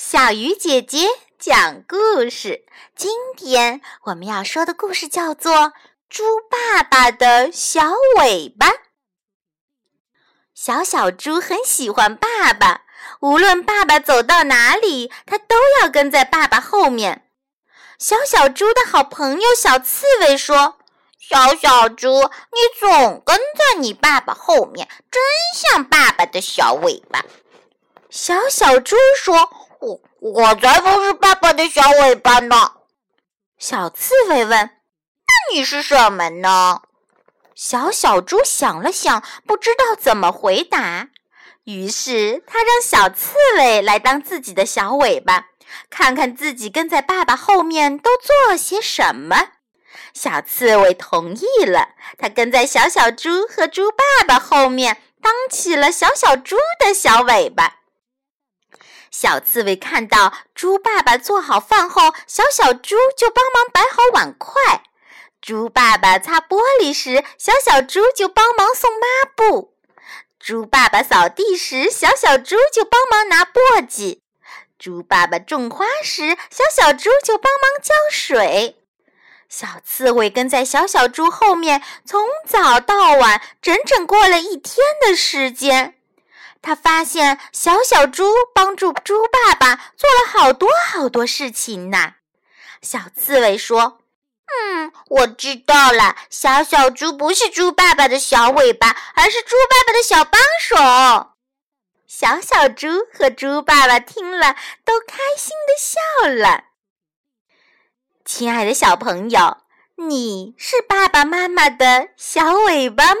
小鱼姐姐讲故事。今天我们要说的故事叫做《猪爸爸的小尾巴》。小小猪很喜欢爸爸，无论爸爸走到哪里，它都要跟在爸爸后面。小小猪的好朋友小刺猬说：“小小猪，你总跟在你爸爸后面，真像爸爸的小尾巴。”小小猪说。我我才不是爸爸的小尾巴呢！小刺猬问：“那你是什么呢？”小小猪想了想，不知道怎么回答。于是他让小刺猬来当自己的小尾巴，看看自己跟在爸爸后面都做了些什么。小刺猬同意了，他跟在小小猪和猪爸爸后面，当起了小小猪的小尾巴。小刺猬看到猪爸爸做好饭后，小小猪就帮忙摆好碗筷；猪爸爸擦玻璃时，小小猪就帮忙送抹布；猪爸爸扫地时，小小猪就帮忙拿簸箕；猪爸爸种花时，小小猪就帮忙浇水。小刺猬跟在小小猪后面，从早到晚，整整过了一天的时间。他发现小小猪帮助猪爸爸做了好多好多事情呢。小刺猬说：“嗯，我知道了。小小猪不是猪爸爸的小尾巴，而是猪爸爸的小帮手。”小小猪和猪爸爸听了，都开心的笑了。亲爱的小朋友，你是爸爸妈妈的小尾巴吗？